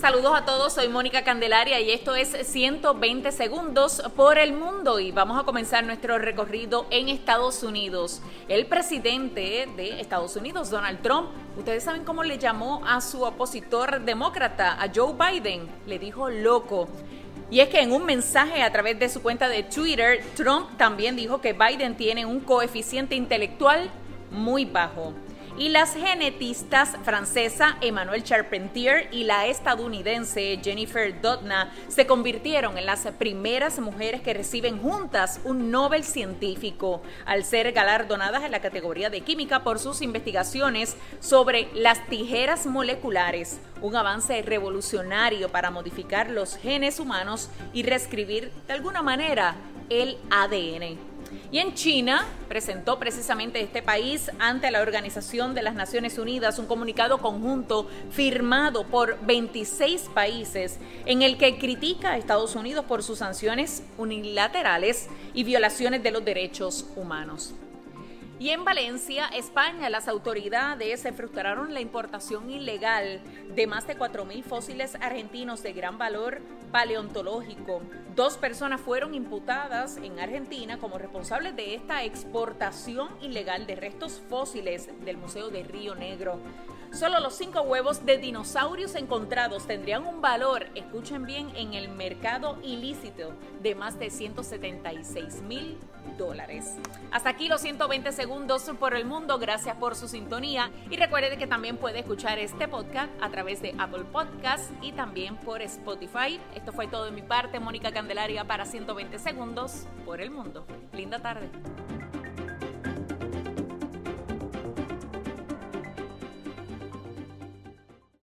Saludos a todos, soy Mónica Candelaria y esto es 120 segundos por el mundo y vamos a comenzar nuestro recorrido en Estados Unidos. El presidente de Estados Unidos, Donald Trump, ustedes saben cómo le llamó a su opositor demócrata, a Joe Biden, le dijo loco. Y es que en un mensaje a través de su cuenta de Twitter, Trump también dijo que Biden tiene un coeficiente intelectual muy bajo y las genetistas francesa Emmanuel Charpentier y la estadounidense Jennifer Doudna se convirtieron en las primeras mujeres que reciben juntas un Nobel científico al ser galardonadas en la categoría de química por sus investigaciones sobre las tijeras moleculares, un avance revolucionario para modificar los genes humanos y reescribir de alguna manera el ADN. Y en China presentó precisamente este país ante la Organización de las Naciones Unidas un comunicado conjunto firmado por 26 países en el que critica a Estados Unidos por sus sanciones unilaterales y violaciones de los derechos humanos. Y en Valencia, España, las autoridades se frustraron la importación ilegal de más de 4.000 fósiles argentinos de gran valor paleontológico. Dos personas fueron imputadas en Argentina como responsables de esta exportación ilegal de restos fósiles del Museo de Río Negro. Solo los cinco huevos de dinosaurios encontrados tendrían un valor, escuchen bien, en el mercado ilícito de más de 176 mil dólares. Hasta aquí los 120 segundos por el mundo. Gracias por su sintonía. Y recuerde que también puede escuchar este podcast a través de Apple Podcasts y también por Spotify. Esto fue todo de mi parte. Mónica Candelaria para 120 segundos por el mundo. Linda tarde.